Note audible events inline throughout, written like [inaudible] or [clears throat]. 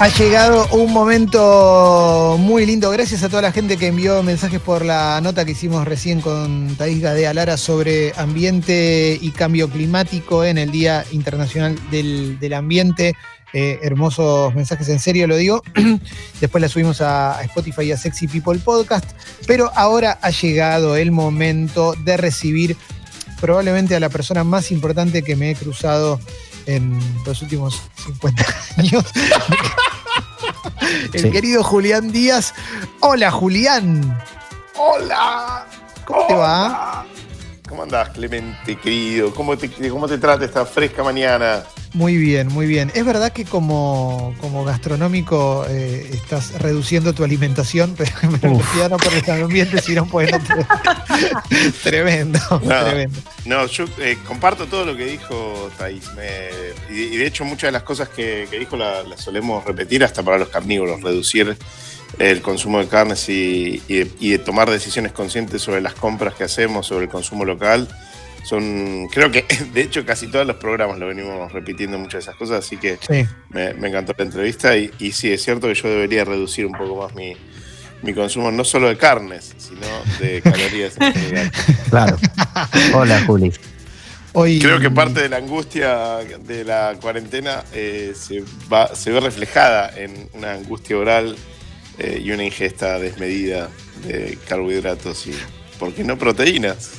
Ha llegado un momento muy lindo. Gracias a toda la gente que envió mensajes por la nota que hicimos recién con Thais Gadea Lara sobre ambiente y cambio climático en el Día Internacional del, del Ambiente. Eh, hermosos mensajes, en serio lo digo. [clears throat] Después la subimos a Spotify y a Sexy People Podcast. Pero ahora ha llegado el momento de recibir probablemente a la persona más importante que me he cruzado en los últimos 50 [laughs] años. [laughs] El Sí. querido Julián Díaz. Hola, Julián. Hola. ¿Cómo te va? ¿Cómo andás, Clemente, querido? ¿Cómo te, cómo te trata esta fresca mañana? Muy bien, muy bien. Es verdad que como, como gastronómico eh, estás reduciendo tu alimentación, [laughs] pero me refiero no por el ambiente, sino por el otro. [laughs] tremendo, No. tremendo. No, yo eh, comparto todo lo que dijo Thais. Me- y, y de hecho muchas de las cosas que, que dijo la- las solemos repetir hasta para los carnívoros, reducir el consumo de carnes y, y de, y de tomar decisiones conscientes sobre las compras que hacemos, sobre el consumo local. Son, creo que [laughs] de hecho casi todos los programas lo venimos repitiendo muchas de esas cosas, así que Sí. me, me encantó la entrevista y, y sí, es cierto que yo debería reducir un poco más mi, mi consumo, no solo de carnes, sino de [laughs] calorías en general. Claro. Hola, Juli. Hoy, Creo que parte de la angustia de la cuarentena eh, se, va, se ve reflejada en una angustia oral eh, y una ingesta desmedida de carbohidratos y, ¿por qué no proteínas?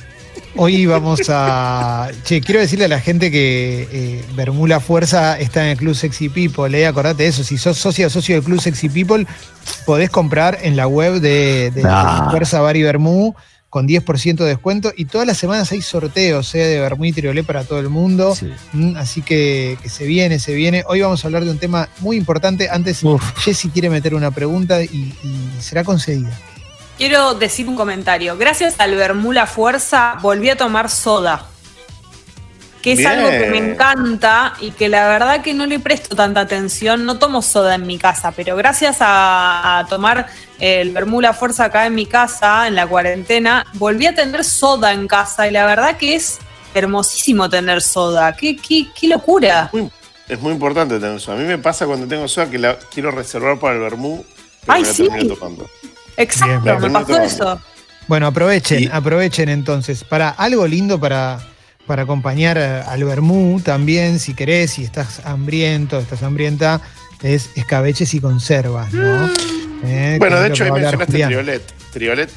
Hoy vamos a. Che, quiero decirle a la gente que eh, Bermula Fuerza está en el Club Sexy People. Eh, acordate de eso. Si sos socio o socio del Club Sexy People, podés comprar en la web de, de Ah. Fuerza Bar y Bermú con 10% de descuento. Y todas las semanas hay sorteos eh, de Bermú y Triolé para todo el mundo. Sí. Mm, Así que, que se viene, se viene. Hoy vamos a hablar de un tema muy importante. Antes, Uf. Jessy quiere meter una pregunta y, y será concedida. Quiero decir un comentario. Gracias al Bermula Fuerza volví a tomar soda. Que es Bien. algo que me encanta y que la verdad que no le presto tanta atención. No tomo soda en mi casa, pero gracias a, a tomar el Bermula Fuerza acá en mi casa, en la cuarentena, volví a tener soda en casa y la verdad que es hermosísimo tener soda. ¡Qué, qué, qué locura! Muy- es muy importante tener eso. A mí me pasa cuando tengo soda que la quiero reservar para el vermú, pero Ay, me la sí. termino tomando. Exacto, me pasó eso. Bueno, aprovechen, Y- aprovechen entonces. Para algo lindo para, para acompañar al vermú también, si querés, si estás hambriento, estás hambrienta, es escabeches y conservas, ¿no? Eh, Bueno, de hecho ahí mencionaste Julián. Triolet. Triolet.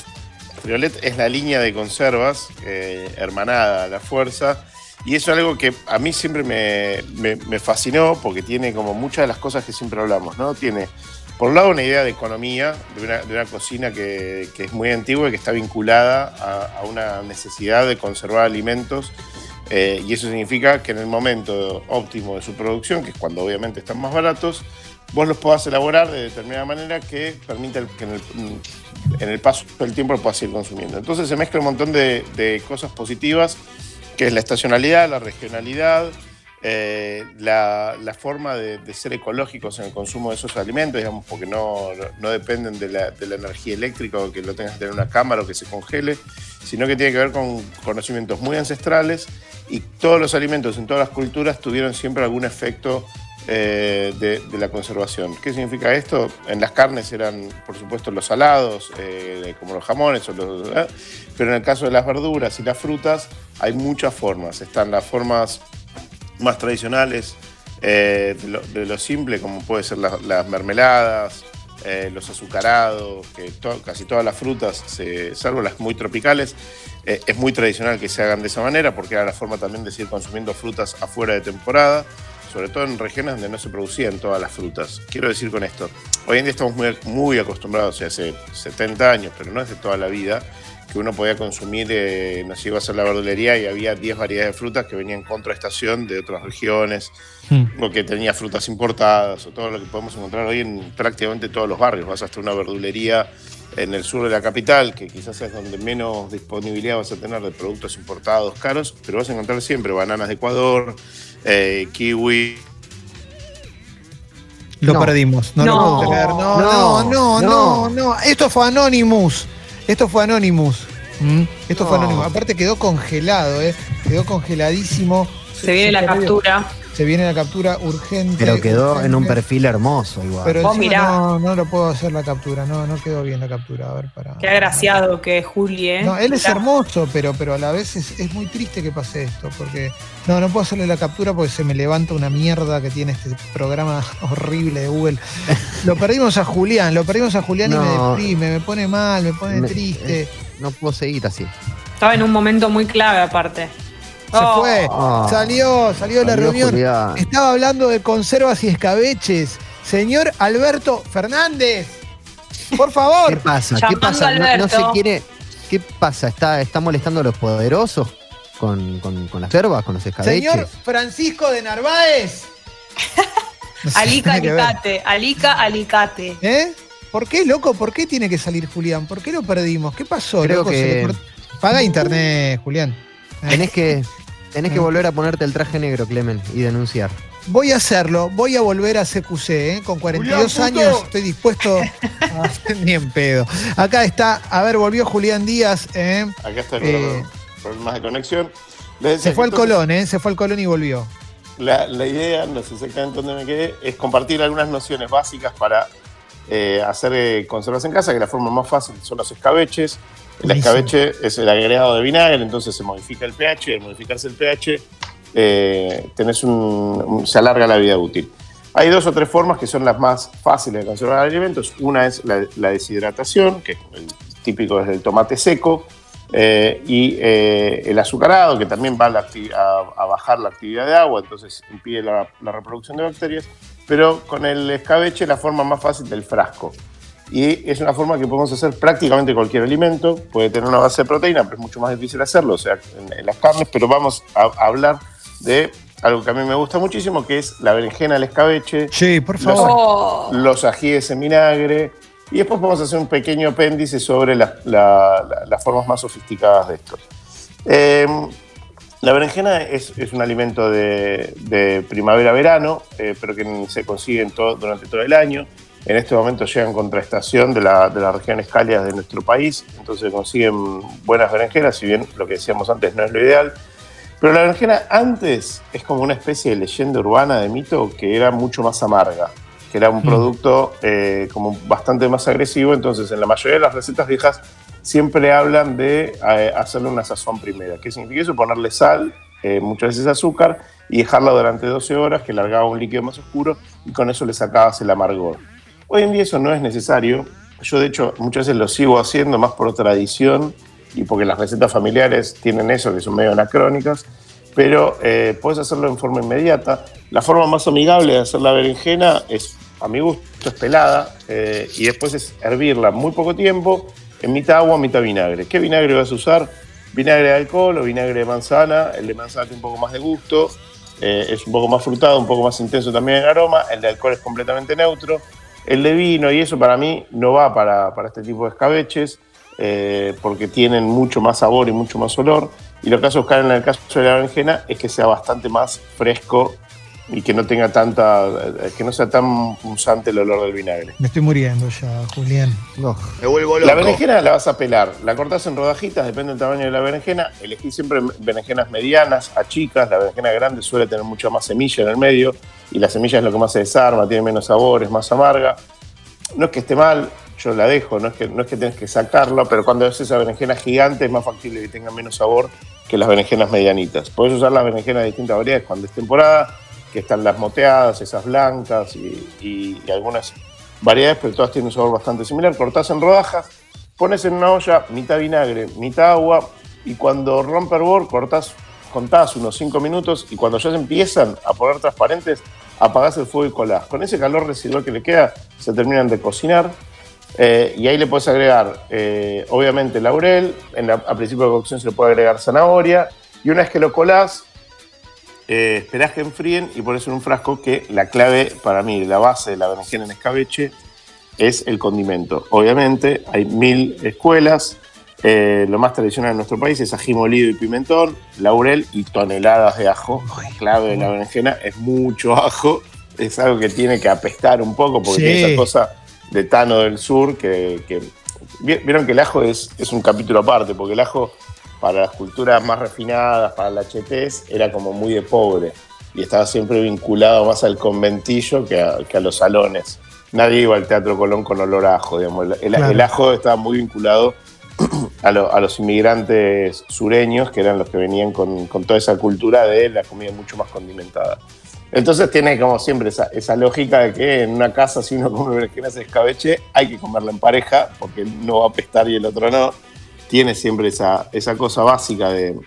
Triolet es la línea de conservas eh, hermanada a la fuerza. Y eso es algo que a mí siempre me, me- me fascinó porque tiene como muchas de las cosas que siempre hablamos, ¿no? Tiene, por un lado, una idea de economía, de una, de una cocina que, que es muy antigua y que está vinculada a, una necesidad de conservar alimentos. eh, y eso significa que en el momento óptimo de su producción, que es cuando obviamente están más baratos, vos los podás elaborar de determinada manera que permita que en el, en el paso del tiempo lo puedas seguir consumiendo. Entonces se mezcla un montón de, de cosas positivas, que es la estacionalidad, la regionalidad, eh, la, la forma de, de ser ecológicos en el consumo de esos alimentos, digamos, porque no, no- dependen de la, de la energía eléctrica o que lo tengas que tener en una cámara o que se congele, sino que tiene que ver con conocimientos muy ancestrales y todos los alimentos en todas las culturas tuvieron siempre algún efecto eh, de, de la conservación. ¿Qué significa esto? En las carnes eran, por supuesto, los salados, eh, como los jamones, o los, ¿eh? pero en el caso de las verduras y las frutas hay muchas formas. Están las formas más tradicionales eh, de, lo, simple, como puede ser la- las mermeladas, eh, los azucarados, que casi todas las frutas, salvo las muy tropicales, eh, es muy tradicional que se hagan de esa manera, porque era la forma también de seguir consumiendo frutas afuera de temporada, sobre todo en regiones donde no se producían todas las frutas. Quiero decir con esto, hoy en día estamos muy, muy acostumbrados, o sea, hace 70 años, pero no es de toda la vida, que uno podía consumir, eh, nos iba a hacer la verdulería y había 10 variedades de frutas que venían contra estación de otras regiones, Hmm. o que tenía frutas importadas, o todo lo que podemos encontrar hoy en prácticamente todos los barrios. Vas hasta una verdulería en el sur de la capital, que quizás es donde menos disponibilidad vas a tener de productos importados caros, pero vas a encontrar siempre bananas de Ecuador, eh, kiwi, Lo No. perdimos, no, lo No. puedo creer. No, no, no, No, no, no. Esto fue Anonymous. Esto fue Anonymous. ¿Mm? Esto fue No. Anonymous. Aparte quedó congelado, ¿eh? Quedó congeladísimo. Se viene la captura. Se viene la captura urgente. Pero quedó en un perfil hermoso igual. Pero Vos encima mirá. no, no lo puedo hacer la captura, no, no quedó bien la captura. A ver, para. Qué agraciado que es Juli, ¿eh? No, él es hermoso, pero, pero a la vez es, es muy triste que pase esto, porque no, no puedo hacerle la captura porque se me levanta una mierda que tiene este programa [laughs] horrible de Google. [laughs] Lo perdimos a Julián, lo perdimos a Julián y me deprime, me pone mal, me pone Me- triste. no puedo seguir así. Estaba en un momento muy clave, aparte. Se Oh. fue, Oh. salió, salió de la reunión. Julián. Estaba hablando de conservas y escabeches. Señor Alberto Fernández, por ¿Qué favor. pasa? ¿Qué pasa? No, no se quiere. ¿Qué pasa? ¿Está, está molestando a los poderosos con, con, con las cervas, con los escabeches? Señor Francisco de Narváez. No [laughs] sé, Alica, alicate. Alica, alicate. ¿Eh? ¿Por qué, loco? ¿Por qué tiene que salir Julián? ¿Por qué lo perdimos? ¿Qué pasó? Creo loco? Se que- Paga internet, Julián. Tenés que, tenés que volver a ponerte el traje negro, Clemen, y denunciar. Voy a hacerlo, voy a volver a CQC, ¿eh? Con 42 Julián, puto. años estoy dispuesto a [laughs] ni en pedo. Acá está, a ver, volvió Julián Díaz, ¿eh? Acá está Eh. problemas de conexión. Se fue al Colón, ¿eh? Se fue al Colón y volvió. La, la idea, no sé exactamente dónde me quedé, es compartir algunas nociones básicas para eh, hacer eh, conservas en casa, que la forma más fácil son los escabeches. El escabeche es el agregado de vinagre, entonces se modifica el pH, y al modificarse el pH, eh, tenés un, un- se alarga la vida útil. Hay dos o tres formas que son las más fáciles de conservar alimentos. Una es la, la deshidratación, que es el típico es el tomate seco, eh, y eh, el azucarado, que también va a, la acti- a- a bajar la actividad de agua, entonces impide la, la reproducción de bacterias. Pero con el escabeche la forma más fácil del frasco. Y es una forma que podemos hacer prácticamente cualquier alimento. Puede tener una base de proteína, pero es mucho más difícil hacerlo, o sea, en, en las carnes. Pero vamos a, a hablar de algo que a mí me gusta muchísimo, que es la berenjena al escabeche, Sí, por Los- favor. Oh. los ajíes en vinagre. Y después vamos a hacer un pequeño apéndice sobre la- la- la- las formas más sofisticadas de estos. Eh, la berenjena es, es un alimento de, de primavera-verano, eh, pero que se consigue en todo- durante todo el año. En este momento llega en contraestación de la, de las regiones cálidas de nuestro país, entonces consiguen buenas berenjenas, si bien lo que decíamos antes no es lo ideal. Pero la berenjena antes es como una especie de leyenda urbana, de mito, que era mucho más amarga, que era un Mm. producto eh, como bastante más agresivo. Entonces, en la mayoría de las recetas viejas siempre hablan de eh, hacerle una sazón primera. ¿Qué significa eso? Ponerle sal, eh, muchas veces azúcar, y dejarla durante 12 horas, que largaba un líquido más oscuro, y con eso le sacabas el amargor. Hoy en día eso no es necesario. Yo, de hecho, muchas veces lo sigo haciendo más por tradición y porque las recetas familiares tienen eso, que son medio anacrónicas, pero eh, puedes hacerlo en forma inmediata. La forma más amigable de hacer la berenjena es, a mi gusto, es pelada eh, y después es hervirla muy poco tiempo en mitad agua, mitad vinagre. ¿Qué vinagre vas a usar? Vinagre de alcohol o vinagre de manzana. El de manzana tiene un poco más de gusto, eh, es un poco más frutado, un poco más intenso también en aroma. El de alcohol es completamente neutro. El de vino y eso para mí no va para, para este tipo de escabeches eh, porque tienen mucho más sabor y mucho más olor. Y lo que hace buscar en el caso de la berenjena es que sea bastante más fresco y que no tenga tanta, eh, que no sea tan punzante el olor del vinagre. Me estoy muriendo ya, Julián. No. Me vuelvo loco. La berenjena la vas a pelar, la cortás en rodajitas, depende del tamaño de la berenjena. Elegí siempre berenjenas medianas a chicas, la berenjena grande suele tener mucha más semilla en el medio y la semilla es lo que más se desarma, tiene menos sabor, es más amarga. No es que esté mal, yo la dejo, no es que, no es que tenés que sacarla, pero cuando haces esa berenjena gigante es más factible que tenga menos sabor que las berenjenas medianitas. Podés usar las berenjenas de distintas variedades cuando es temporada, que están las moteadas, esas blancas y, algunas variedades, pero todas tienen un sabor bastante similar. Cortás en rodajas, pones en una olla mitad vinagre, mitad agua y cuando rompe hervor cortás, contás unos 5 minutos y cuando ya se empiezan a poner transparentes, apagás el fuego y colás. Con ese calor residual que le queda, se terminan de cocinar. eh, y ahí le puedes agregar, eh, obviamente, laurel. En a principio de cocción se le puede agregar zanahoria. Y una vez que lo colás, eh, esperás que enfríen y pones en un frasco que la clave para mí, la base de la berenjena en escabeche, es el condimento. Obviamente, hay mil escuelas. eh, lo más tradicional en nuestro país es ají molido y pimentón, laurel y toneladas de ajo. La clave de la berenjena es mucho ajo. Es algo que tiene que apestar un poco porque Sí. tiene esa cosa de Tano del Sur que, que- vi- vieron que el ajo es, es un capítulo aparte porque el ajo para las culturas más refinadas, para la HTs, era como muy de pobre y estaba siempre vinculado más al conventillo que a, que a los salones. Nadie iba al Teatro Colón con olor a ajo, digamos. El, Claro. el ajo estaba muy vinculado [clears throat] a, lo- a los inmigrantes sureños, que eran los que venían con, con toda esa cultura de la comida mucho más condimentada. Entonces tiene como siempre esa, esa lógica de que en una casa si uno come berenjenas de escabeche hay que comerla en pareja porque no va a apestar y el otro no. Tiene siempre esa, esa cosa básica de,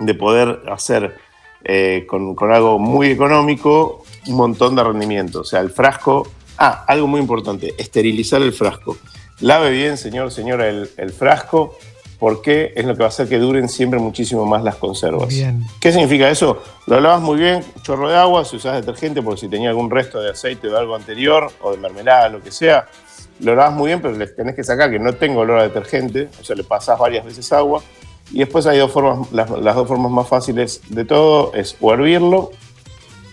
de poder hacer eh, con, con algo muy económico un montón de rendimiento. O sea, el frasco... Ah, algo muy importante, esterilizar el frasco. Lave bien, señor, señora, el, el frasco porque es lo que va a hacer que duren siempre muchísimo más las conservas. Bien. ¿Qué significa eso? Lo lavas muy bien, chorro de agua, si usas detergente por si tenía algún resto de aceite o de algo anterior, o de mermelada, lo que sea. Lo lavas muy bien, pero le tenés que sacar que no tenga olor a detergente, o sea, le pasás varias veces agua. Y después hay dos formas, las, las dos formas más fáciles de todo, es o hervirlo,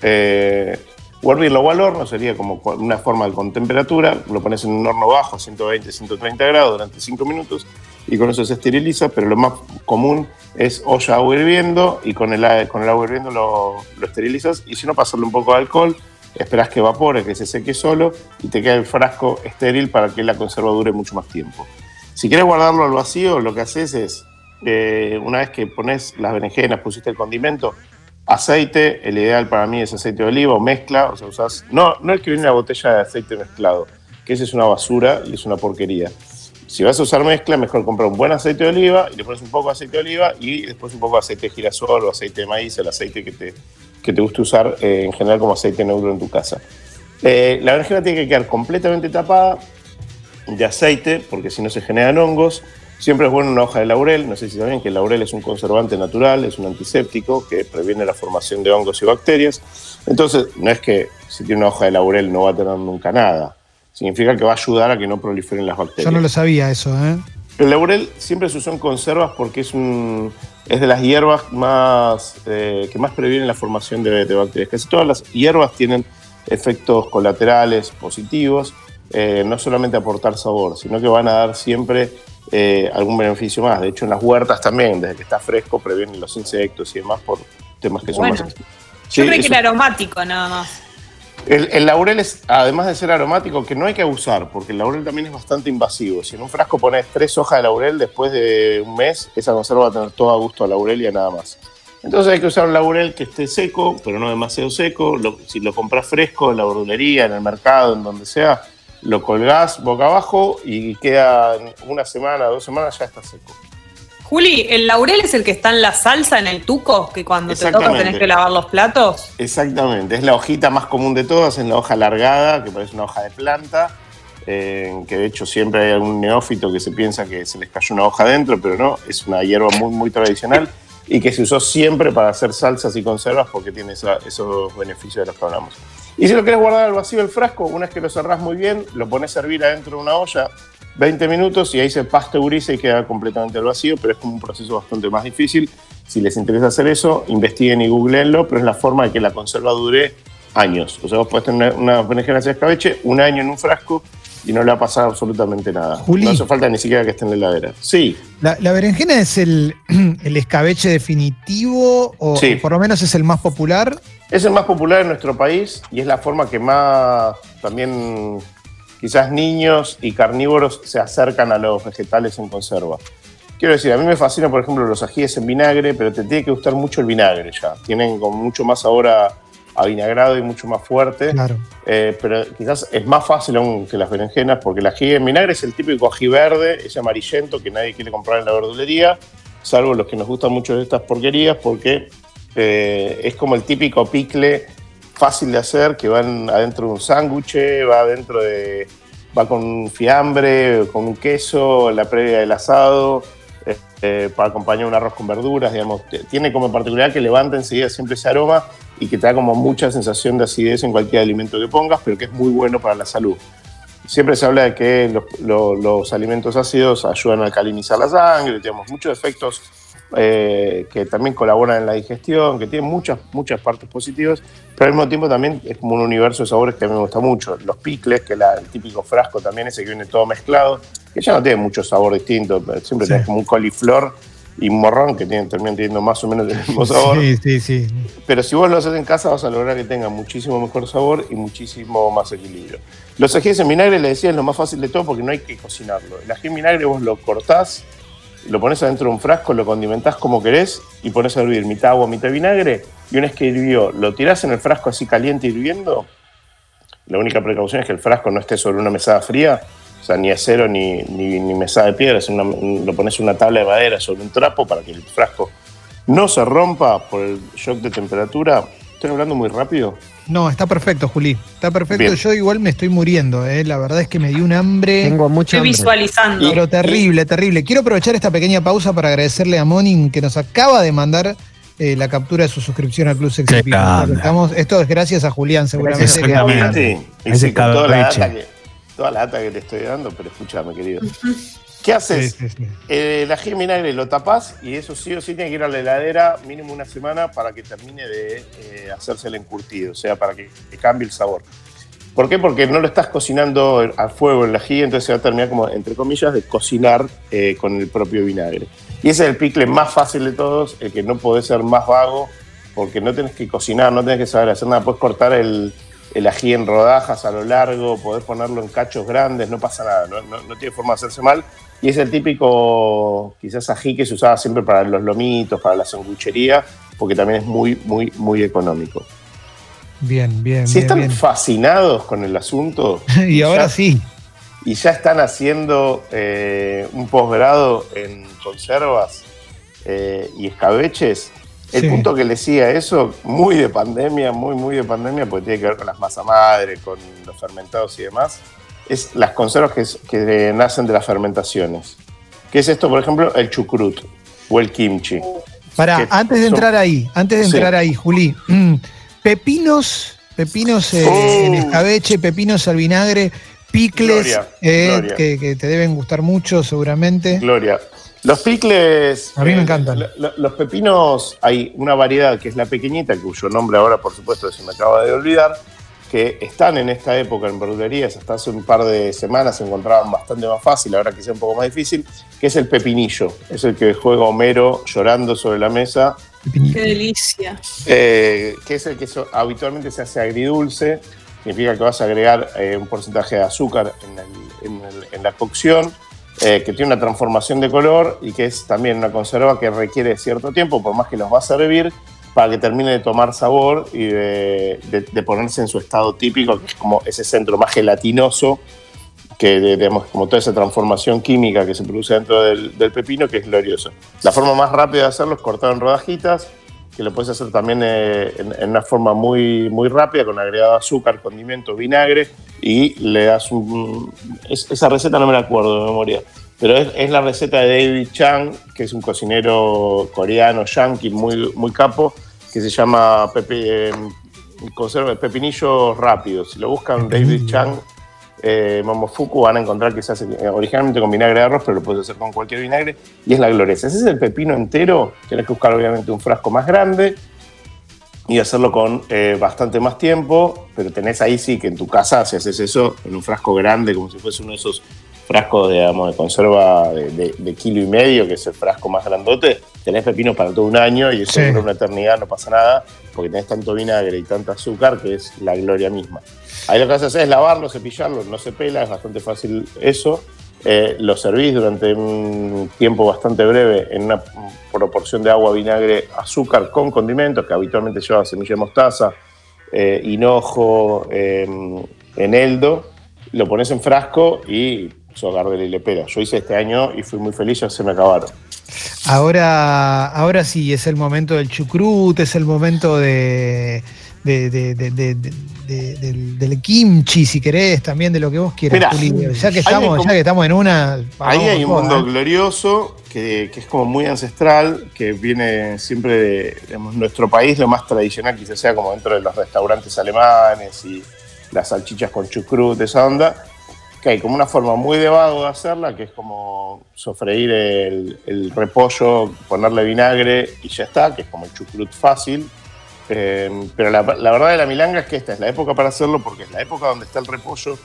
eh, o hervirlo o al horno, sería como una forma con temperatura, lo pones en un horno bajo, 120, 130 grados durante 5 minutos y con eso se esteriliza, pero lo más común es olla agua hirviendo y con el, con el agua hirviendo lo, lo esterilizas y si no pasarle un poco de alcohol, esperas que evapore, que se seque solo y te queda el frasco estéril para que la conserva dure mucho más tiempo. Si quieres guardarlo al vacío, lo que haces es, eh, una vez que pones las berenjenas, pusiste el condimento, aceite, el ideal para mí es aceite de oliva o mezcla, o sea, usás, no, no el que viene en la botella de aceite mezclado, que ese es una basura y es una porquería. Si vas a usar mezcla, mejor comprar un buen aceite de oliva y le pones un poco de aceite de oliva y después un poco de aceite de girasol o aceite de maíz, el aceite que te, que te guste usar eh, en general como aceite neutro en tu casa. Eh, la berenjena tiene que quedar completamente tapada de aceite, porque si no se generan hongos. Siempre es bueno una hoja de laurel, no sé si saben que el laurel es un conservante natural, es un antiséptico que previene la formación de hongos y bacterias. Entonces, no es que si tiene una hoja de laurel no va a tener nunca nada. Significa que va a ayudar a que no proliferen las bacterias. Yo no lo sabía eso, ¿eh? El laurel siempre se usó en conservas porque es, un, es de las hierbas más, eh, que más previenen la formación de, de bacterias. Casi todas las hierbas tienen efectos colaterales positivos, eh, no solamente aportar sabor, sino que van a dar siempre eh, algún beneficio más. De hecho, en las huertas también, desde que está fresco, previenen los insectos y demás por temas que son más... Yo Sí, creí que era aromático nada más. El, el laurel es, además de ser aromático, que no hay que abusar, porque el laurel también es bastante invasivo. Si en un frasco pones tres hojas de laurel, después de un mes, esa conserva va a tener todo a gusto a laurel y a nada más. Entonces hay que usar un laurel que esté seco, pero no demasiado seco. Si lo compras fresco en la verdulería, en el mercado, en donde sea, lo colgás boca abajo y queda una semana, dos semanas, ya está seco. Juli, ¿el laurel es el que está en la salsa, en el tuco, que cuando te toca tenés que lavar los platos? Exactamente, es la hojita más común de todas, es la hoja alargada, que parece una hoja de planta, eh, que de hecho siempre hay algún neófito que se piensa que se les cayó una hoja dentro, pero no, es una hierba muy, muy tradicional y que se usó siempre para hacer salsas y conservas porque tiene esa- esos beneficios de los que hablamos. Y si lo quieres guardar al vacío del frasco, una vez que lo cerrás muy bien, lo pones a hervir adentro de una olla 20 minutos y ahí se pasteuriza y queda completamente al vacío, pero es como un proceso bastante más difícil. Si les interesa hacer eso, investiguen y googleenlo, pero es la forma de que la conserva dure años. O sea, vos podés tener una, una berenjena de escabeche un año en un frasco y no le va a pasar absolutamente nada. Juli. No hace falta ni siquiera que esté en la heladera. Sí, ¿La, la berenjena es el, [clears throat] el escabeche definitivo o, Sí. o por lo menos es el más popular? Es el más popular en nuestro país y es la forma que más también quizás niños y carnívoros se acercan a los vegetales en conserva. Quiero decir, a mí me fascina, por ejemplo, los ajíes en vinagre, pero te tiene que gustar mucho el vinagre ya. Tienen como mucho más sabor a, a vinagrado y mucho más fuerte. Claro. Eh, pero quizás es más fácil aún que las berenjenas, porque el ají en vinagre es el típico ají verde, ese amarillento que nadie quiere comprar en la verdulería, salvo los que nos gustan mucho de estas porquerías, porque eh, es como el típico picle fácil de hacer, que va en- adentro de un sándwich, va adentro de. va con fiambre, con un queso, la previa del asado, eh, eh, para acompañar un arroz con verduras, digamos. Tiene como particularidad que levanta enseguida siempre ese aroma y que te da como mucha sensación de acidez en cualquier alimento que pongas, pero que es muy bueno para la salud. Siempre se habla de que los, lo- los alimentos ácidos ayudan a alcalinizar la sangre, tenemos muchos efectos eh, que también colaboran en la digestión, que tienen muchas, muchas partes positivas, pero al mismo tiempo también es como un universo de sabores que a mí me gusta mucho. Los picles, que la- el típico frasco también ese que viene todo mezclado, que ya no tiene mucho sabor distinto, pero siempre Sí. tenés como un coliflor y morrón, que tienen, terminan teniendo más o menos el mismo sabor. Sí, sí, sí. Pero si vos lo haces en casa, vas a lograr que tenga muchísimo mejor sabor y muchísimo más equilibrio. Los ajíes en vinagre, le decía, es lo más fácil de todo porque no hay que cocinarlo. El ají en vinagre vos lo cortás, lo pones adentro de un frasco, lo condimentás como querés y pones a hervir mitad agua, mitad vinagre. Y una vez que hirvió, lo tirás en el frasco así caliente hirviendo. La única precaución es que el frasco no esté sobre una mesada fría, o sea, ni acero ni, ni, ni mesada de piedra, lo pones en una tabla de madera sobre un trapo para que el frasco no se rompa por el shock de temperatura. Estoy hablando muy rápido. No, está perfecto, Juli. Está perfecto. Bien. Yo igual me estoy muriendo, ¿eh? La verdad es que me dio un hambre. Tengo mucha Estoy hambre. visualizando. Pero terrible, terrible. Quiero aprovechar esta pequeña pausa para agradecerle a Monin que nos acaba de mandar eh, la captura de su suscripción al Club grande. Estamos, esto es gracias a Julián, seguramente. Gracias, que-. Sí, toda la, data que, toda la data que te estoy dando, pero escúchame, querido. ¿Qué haces? Sí, sí, sí. Eh, el ají en vinagre lo tapás y eso sí o sí tiene que ir a la heladera mínimo una semana para que termine de eh, hacerse el encurtido, o sea, para que, que cambie el sabor. ¿Por qué? Porque no lo estás cocinando a fuego el ají, entonces se va a terminar como, entre comillas, de cocinar eh, con el propio vinagre. Y ese es el picle más fácil de todos, el que no podés ser más vago, porque no tenés que cocinar, no tenés que saber hacer nada, puedes cortar el, el ají en rodajas a lo largo, podés ponerlo en cachos grandes, no pasa nada, no, no- no tiene forma de hacerse mal. Y es el típico, quizás ají que se usaba siempre para los lomitos, para la sanguchería, porque también es muy, muy, muy económico. Bien, bien, Si bien, están bien. fascinados con el asunto [laughs] Y ahora ya- sí. y ya están haciendo eh, un posgrado en conservas eh, y escabeches, el Sí. punto que les siga eso, muy de pandemia, muy, muy de pandemia, porque tiene que ver con las masa madre, con los fermentados y demás, es las conservas que, nacen de las fermentaciones. ¿Qué es esto, por ejemplo? El chucrut o el kimchi. Que antes de son- entrar ahí, antes de Sí. entrar ahí, Juli. mm, [clears throat] pepinos, pepinos eh, Oh. en escabeche, pepinos al vinagre, picles, Gloria, eh, gloria. Que, que te deben gustar mucho seguramente. Gloria. Los picles. A mí me eh, encantan. lo- lo- los pepinos, hay una variedad que es la pequeñita, cuyo nombre ahora, por supuesto, se me acaba de olvidar, que están en esta época en verdulerías, hasta hace un par de semanas se encontraban bastante más fácil, ahora quizá un poco más difícil, que es el pepinillo. Es el que juega Homero llorando sobre la mesa. Qué delicia. eh, que es el que so- habitualmente se hace agridulce, significa que vas a agregar eh, un porcentaje de azúcar en, el- en el- en la cocción, eh, que tiene una transformación de color y que es también una conserva que requiere cierto tiempo, por más que los vas a hervir, para que termine de tomar sabor y de, ponerse en su estado típico, que es como ese centro más gelatinoso, que digamos, como toda esa transformación química que se produce dentro del, del pepino, que es glorioso. La forma más rápida de hacerlo es cortar en rodajitas, que lo puedes hacer también eh, en, en una forma muy, muy rápida, con agregado azúcar, condimento, vinagre, y le das un... es- esa receta no me la acuerdo de memoria, pero es, es la receta de David Chang, que es un cocinero coreano, yankee, muy, muy capo, que se llama pepe, eh, conserva de pepinillos rápidos. Si lo buscan David Chang, eh, Momofuku, van a encontrar que se hace eh, originalmente con vinagre de arroz, pero lo puedes hacer con cualquier vinagre, y es la gloriosa. Ese es el pepino entero, tienes que buscar obviamente un frasco más grande y hacerlo con eh, bastante más tiempo, pero tenés ahí sí que en tu casa, si haces eso en un frasco grande, como si fuese uno de esos frascos digamos, de conserva de, de- de kilo y medio, que es el frasco más grandote, tenés pepino para todo un año y eso Sí. dura una eternidad, no pasa nada, porque tenés tanto vinagre y tanto azúcar que es la gloria misma. Ahí lo que haces es lavarlo, cepillarlo, no se pela, es bastante fácil eso. Eh, lo servís durante un tiempo bastante breve en una proporción de agua, vinagre, azúcar con condimentos, que habitualmente lleva semilla de mostaza, eh, hinojo, eh, eneldo. Lo pones en frasco y sos Gardel y Lepera. Yo hice este año y fui muy feliz, ya se me acabaron. Ahora, ahora sí, es el momento del chucrut, es el momento de, de- de- de- de- de- de- del, del kimchi, si querés, también de lo que vos quieras, Mirá. Ya que estamos, como- ya que estamos en una. Ahí hay un mundo ¿eh? glorioso que, que es como muy ancestral, que viene siempre de digamos, nuestro país, lo más tradicional quizás sea como dentro de los restaurantes alemanes y las salchichas con chucrut, esa onda, que hay como una forma muy de vago de hacerla, que es como sofreír el, el repollo, ponerle vinagre y ya está, que es como el chucrut fácil. Eh, pero la, la verdad de la milanga es que esta es la época para hacerlo porque es la época donde está el repollo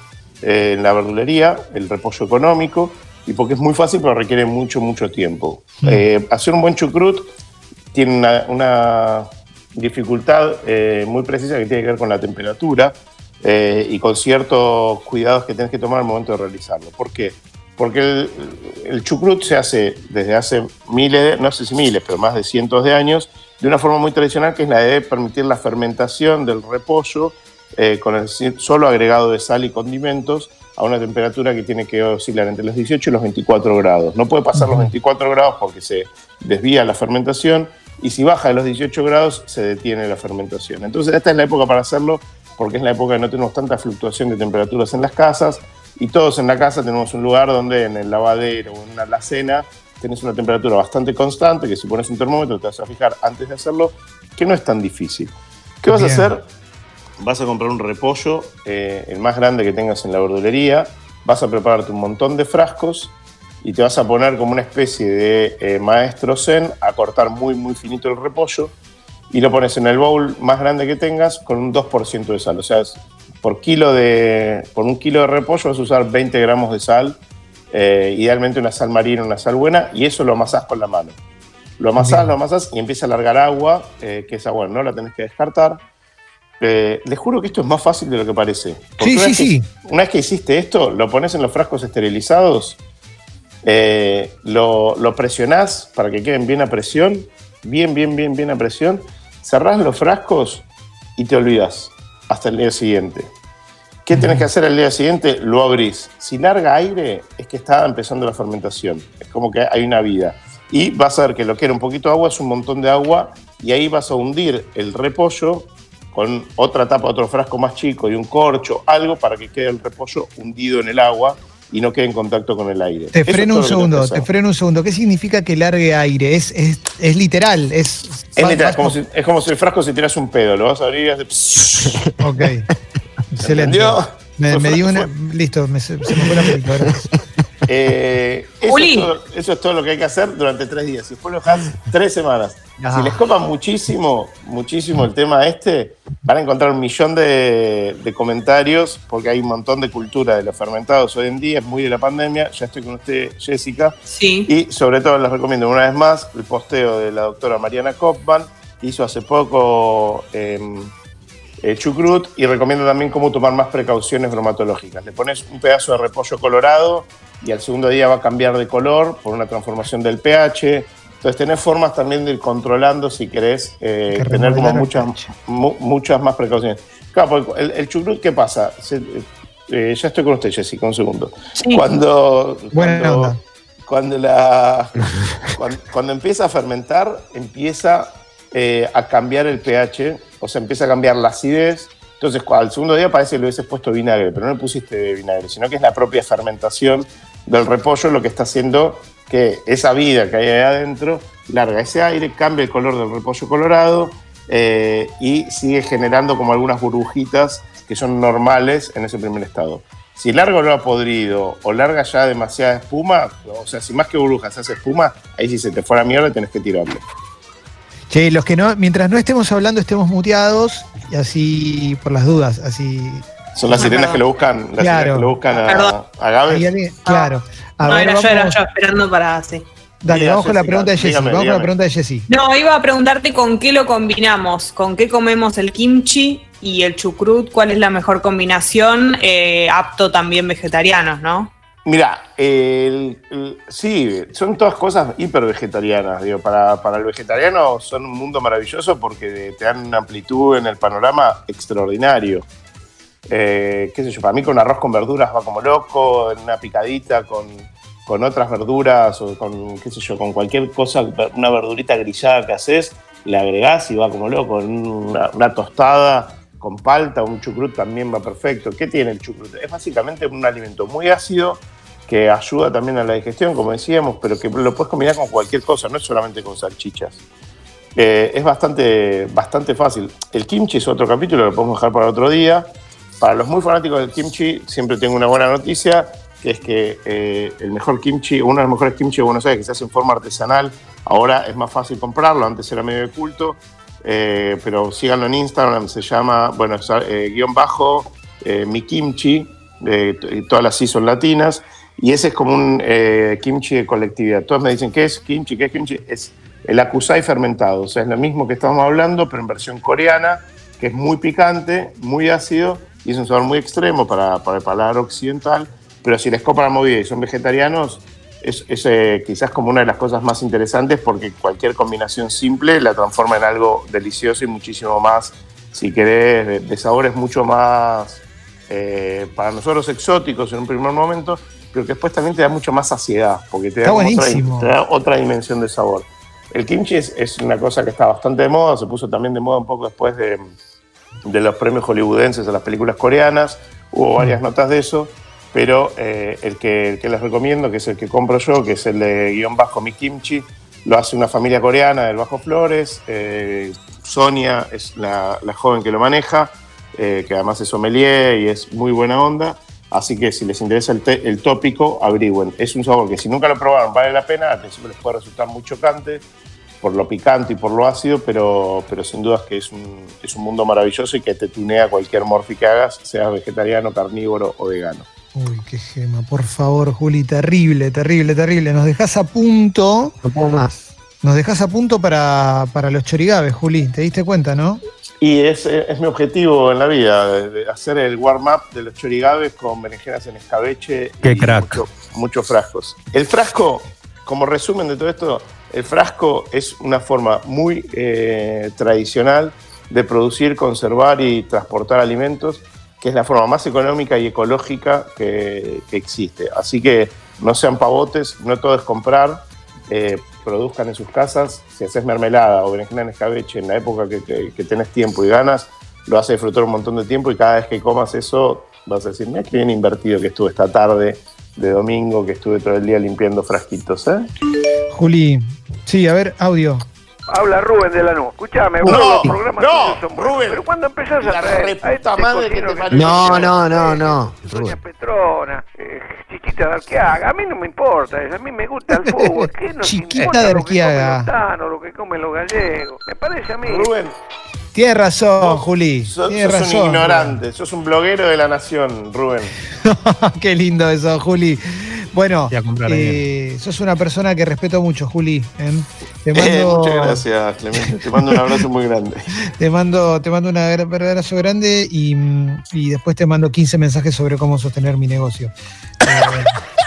eh, en la verdulería, el repollo económico, y porque es muy fácil, pero requiere mucho, mucho tiempo. Eh, hacer un buen chucrut tiene una, una dificultad eh, muy precisa que tiene que ver con la temperatura eh, y con ciertos cuidados que tienes que tomar al momento de realizarlo. ¿Por qué? Porque el, el chucrut se hace desde hace miles, no sé si miles, pero más de cientos de años, de una forma muy tradicional que es la de permitir la fermentación del repollo eh, con el solo agregado de sal y condimentos a una temperatura que tiene que oscilar entre los 18 y los 24 grados. No puede pasar los 24 grados porque se desvía la fermentación y si baja de los 18 grados se detiene la fermentación. Entonces esta es la época para hacerlo porque es la época que no tenemos tanta fluctuación de temperaturas en las casas y todos en la casa tenemos un lugar donde en el lavadero o en una alacena tenés una temperatura bastante constante que si pones un termómetro te vas a fijar antes de hacerlo, que no es tan difícil. ¿Qué vas a hacer? Vas a comprar un repollo, eh, el más grande que tengas en la verdulería, vas a prepararte un montón de frascos y te vas a poner como una especie de eh, maestro zen a cortar muy muy finito el repollo y lo pones en el bowl más grande que tengas con un 2% de sal. O sea, por, kilo de, por un kilo de repollo vas a usar 20 gramos de sal, eh, idealmente una sal marina, una sal buena, y eso lo amasás con la mano. Lo amasás, lo amasás y empieza a largar agua, que esa agua no la tenés que descartar eh, les juro que esto es más fácil de lo que parece. sí, sí, sí. una vez que hiciste esto, lo pones en los frascos esterilizados, eh, lo, lo, presionás para que queden bien a presión, bien, bien, bien, bien a presión, cerrás los frascos y te olvidas hasta el día siguiente. ¿Qué tenés que hacer el día siguiente? Lo abrís. Si larga aire, es que está empezando la fermentación. Es como que hay una vida. Y vas a ver que lo que era un poquito de agua es un montón de agua y ahí vas a hundir el repollo con otra tapa, otro frasco más chico y un corcho, algo para que quede el repollo hundido en el agua y no quede en contacto con el aire. Te freno un segundo, te freno un segundo. ¿Qué significa que largue aire? Es, es, literal, es... Es literal, es como, si, es como si el frasco se tiras un pedo, lo vas a abrir y hace... Ok, [laughs] excelente. Me, me dio una... Listo, me, se, me fue la película. Eh, eso, es todo, eso, es todo, lo que hay que hacer durante tres días. Si después lo dejas tres semanas. Si les copa muchísimo, muchísimo el tema este, van a encontrar un millón de, de, comentarios porque hay un montón de cultura de los fermentados hoy en día, es muy de la pandemia. Ya estoy con usted, Jessica. Sí. Y sobre todo les recomiendo una vez más el posteo de la doctora Mariana Kopman, que hizo hace poco eh, eh, chucrut y recomiendo también cómo tomar más precauciones bromatológicas. Le pones un pedazo de repollo colorado y al segundo día va a cambiar de color por una transformación del pH. Entonces tenés formas también de ir controlando si querés eh, tener como muchas, mu muchas más precauciones. Claro, el, el chucrut, ¿qué pasa? Se, eh, ya estoy con usted, Jessica, un segundo. Sí. Cuando, cuando, cuando, la, [laughs] cuando, cuando, empieza a fermentar, empieza eh, a cambiar el pH, o sea, empieza a cambiar la acidez. Entonces, al segundo día parece que le hubieses puesto vinagre, pero no le pusiste vinagre, sino que es la propia fermentación del repollo lo que está haciendo que esa vida que hay ahí adentro larga ese aire, cambia el color del repollo colorado eh, y sigue generando como algunas burbujitas que son normales en ese primer estado. Si larga olor a podrido o larga ya demasiada espuma, o sea, si más que burbujas hace espuma, ahí sí se te fue la mierda tenés que tirarlo. Che, los que no, mientras no estemos hablando, estemos muteados y así, por las dudas, así son las sirenas que lo buscan, las claro. que lo buscan a, a Gabe. Claro. A no, ver, era, vamos... yo, era yo esperando para. Sí. Dale, vamos con la pregunta de Jessy. Vamos con la pregunta de Jessy. No, iba a preguntarte con qué lo combinamos, con qué comemos el kimchi y el chucrut, cuál es la mejor combinación, eh, apto también vegetarianos, ¿no? Mira, sí, son todas cosas hiper vegetarianas. Digo, para, para, el vegetariano son un mundo maravilloso porque te dan una amplitud en el panorama extraordinario. Eh, qué sé yo, para mí con arroz con verduras va como loco, en una picadita con, con, otras verduras o con, qué sé yo, con cualquier cosa, una verdurita grillada que haces, le agregás y va como loco, una, una tostada con palta, un chucrut también va perfecto. ¿Qué tiene el chucrut? Es básicamente un alimento muy ácido que ayuda también a la digestión, como decíamos, pero que lo puedes combinar con cualquier cosa, no es solamente con salchichas. Eh, es bastante, bastante fácil. El kimchi es otro capítulo, lo podemos dejar para otro día. Para los muy fanáticos del kimchi, siempre tengo una buena noticia, es que eh, el mejor kimchi, uno de los mejores kimchi de Buenos Aires, que se hace en forma artesanal, ahora es más fácil comprarlo, antes era medio de culto, eh, pero síganlo en Instagram, se llama, bueno, eh, guion bajo, mi kimchi, todas las I son latinas, Y ese es como un eh, kimchi de colectividad. Todos me dicen, ¿qué es kimchi? ¿Qué es kimchi? Es el akusai fermentado. O sea, es lo mismo que estamos hablando, pero en versión coreana, que es muy picante, muy ácido y es un sabor muy extremo para, para el paladar occidental. Pero si les copa la movida y son vegetarianos, es, es eh, quizás como una de las cosas más interesantes porque cualquier combinación simple la transforma en algo delicioso y muchísimo más, si querés, de, de sabores mucho más eh, para nosotros exóticos en un primer momento, pero que después también te da mucho más saciedad porque te da, otra, te da otra dimensión de sabor. El kimchi es, es una cosa que está bastante de moda, se puso también de moda un poco después de, de los premios hollywoodenses a las películas coreanas, hubo varias notas de eso, pero eh, el, que, el que les recomiendo, que es el que compro yo, que es el de guion bajo Mi Kimchi, lo hace una familia coreana del Bajo Flores, eh, Sonia es la, la joven que lo maneja, eh, que además es sommelier y es muy buena onda, así que si les interesa el, te- el tópico, averigüen. Es un sabor que si nunca lo probaron vale la pena, al principio les puede resultar muy chocante, por lo picante y por lo ácido, pero, pero sin dudas que es un, es un mundo maravilloso y que te tunea cualquier morfi que hagas, seas vegetariano, carnívoro o vegano. Uy, qué gema, por favor, Juli, terrible, terrible, terrible. Nos dejás a punto, No puedo más. nos dejás a punto para, para los chorigabes, Juli, ¿te diste cuenta, no? Y es, es mi objetivo en la vida, de- hacer el warm-up de los chorigabes con berenjenas en escabeche Qué y crack. mucho- muchos frascos. El frasco, como resumen de todo esto, el frasco es una forma muy eh, tradicional de producir, conservar y transportar alimentos, que es la forma más económica y ecológica que, que existe. Así que no sean pavotes, no todo es comprar, eh, produzcan en sus casas. Si haces mermelada o berenjena en escabeche en la época que, que- que tenés tiempo y ganas, lo a disfrutar un montón de tiempo y cada vez que comas eso vas a decir, mira qué bien invertido que estuve esta tarde de domingo, que estuve todo el día limpiando frasquitos. ¿eh? Juli, sí, a ver, audio. Habla Rubén de la NU. Escuchame, No, los programas no, son buenos, Rubén. Pero cuando empezás a La traer reputa a este madre que te que. No, no, no, no. Doña Rubén. Petrona, eh, Chiquita de Arqueaga, a mí no me importa a mí me gusta el fútbol. ¿Qué nos Chiquita importa de lo que comen Arqueaga. los tanos, lo que comen los gallegos? Me parece a mí. Rubén, Tienes razón, Juli. sos, Tienes sos razón. un ignorante, sos un bloguero de la nación, Rubén. [laughs] Qué lindo eso, Juli. Bueno, eh, sos una persona que respeto mucho, Juli. ¿eh? Te Eh, muchas gracias, Clemente. Te mando un abrazo muy grande. [laughs] te mando, te mando un abrazo grande y, y después te mando 15 mensajes sobre cómo sostener mi negocio. Eh, [laughs]